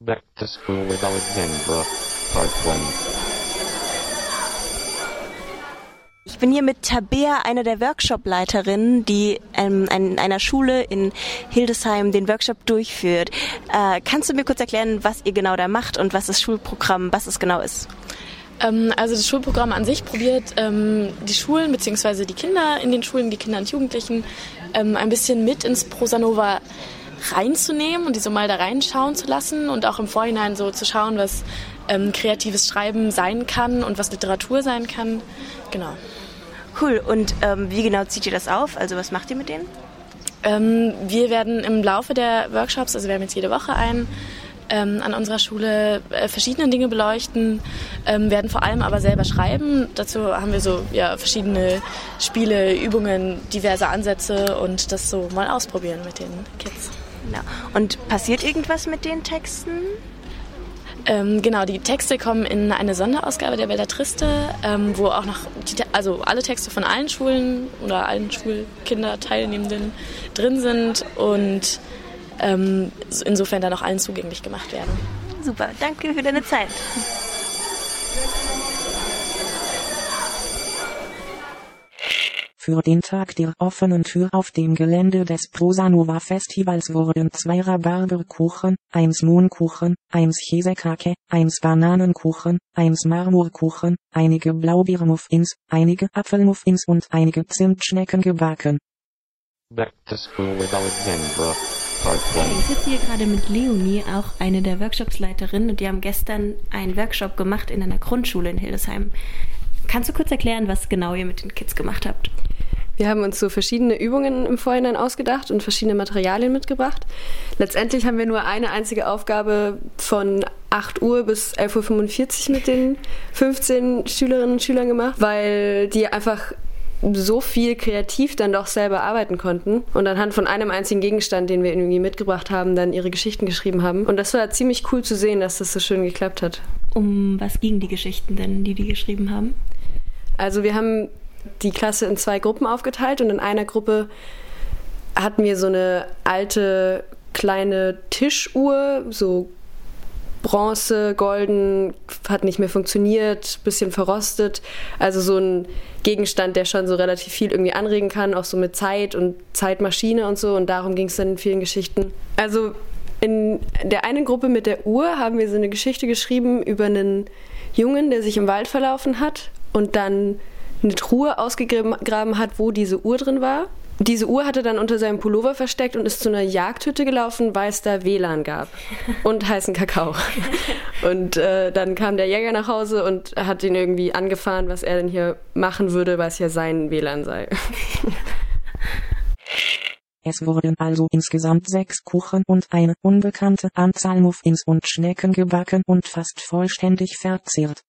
Back to School with Alexandra, Part 1. Ich bin hier mit Tabea, einer der Workshop-Leiterinnen, die ähm, in einer Schule in Hildesheim den Workshop durchführt. Äh, kannst du mir kurz erklären, was ihr genau da macht und was das Schulprogramm, was es genau ist? Ähm, also das Schulprogramm an sich probiert ähm, die Schulen bzw. die Kinder in den Schulen, die Kinder und Jugendlichen ähm, ein bisschen mit ins Prosanova reinzunehmen und die so mal da reinschauen zu lassen und auch im Vorhinein so zu schauen, was ähm, kreatives Schreiben sein kann und was Literatur sein kann. Genau. Cool. Und ähm, wie genau zieht ihr das auf? Also was macht ihr mit denen? Ähm, wir werden im Laufe der Workshops, also wir haben jetzt jede Woche einen, ähm, an unserer Schule äh, verschiedene Dinge beleuchten, ähm, werden vor allem aber selber schreiben. Dazu haben wir so ja, verschiedene Spiele, Übungen, diverse Ansätze und das so mal ausprobieren mit den Kids. Genau. Und passiert irgendwas mit den Texten? Ähm, genau, die Texte kommen in eine Sonderausgabe der Belletriste, ähm, wo auch noch, die, also alle Texte von allen Schulen oder allen Schulkinderteilnehmenden drin sind und ähm, insofern dann auch allen zugänglich gemacht werden. Super, danke für deine Zeit. Für den Tag der offenen Tür auf dem Gelände des Prosanova Festivals wurden zwei Rhabarberkuchen, eins Mohnkuchen, eins Käsekake, eins Bananenkuchen, eins Marmorkuchen, einige Blaubeermuffins, einige Apfelmuffins und einige Zimtschnecken gebacken. Back to School with Alexandra, Ich 1. sitze hier gerade mit Leonie, auch eine der Workshopsleiterinnen, und die haben gestern einen Workshop gemacht in einer Grundschule in Hildesheim. Kannst du kurz erklären, was genau ihr mit den Kids gemacht habt? Wir haben uns so verschiedene Übungen im Vorhinein ausgedacht und verschiedene Materialien mitgebracht. Letztendlich haben wir nur eine einzige Aufgabe von 8 Uhr bis 11.45 Uhr mit den 15 Schülerinnen und Schülern gemacht, weil die einfach so viel kreativ dann doch selber arbeiten konnten und anhand von einem einzigen Gegenstand, den wir irgendwie mitgebracht haben, dann ihre Geschichten geschrieben haben. Und das war ziemlich cool zu sehen, dass das so schön geklappt hat. Um was gingen die Geschichten denn, die die geschrieben haben? Also wir haben die Klasse in zwei Gruppen aufgeteilt und in einer Gruppe hatten wir so eine alte kleine Tischuhr, so Bronze, golden, hat nicht mehr funktioniert, bisschen verrostet. Also so ein Gegenstand, der schon so relativ viel irgendwie anregen kann, auch so mit Zeit und Zeitmaschine und so. Und darum ging es dann in vielen Geschichten. Also in der einen Gruppe mit der Uhr haben wir so eine Geschichte geschrieben über einen Jungen, der sich im Wald verlaufen hat und dann eine Truhe ausgegraben hat, wo diese Uhr drin war. Diese Uhr hatte dann unter seinem Pullover versteckt und ist zu einer Jagdhütte gelaufen, weil es da WLAN gab und heißen Kakao. Und äh, dann kam der Jäger nach Hause und hat ihn irgendwie angefahren, was er denn hier machen würde, weil es ja sein WLAN sei. Es wurden also insgesamt sechs Kuchen und eine unbekannte Anzahl Muffins und Schnecken gebacken und fast vollständig verzehrt.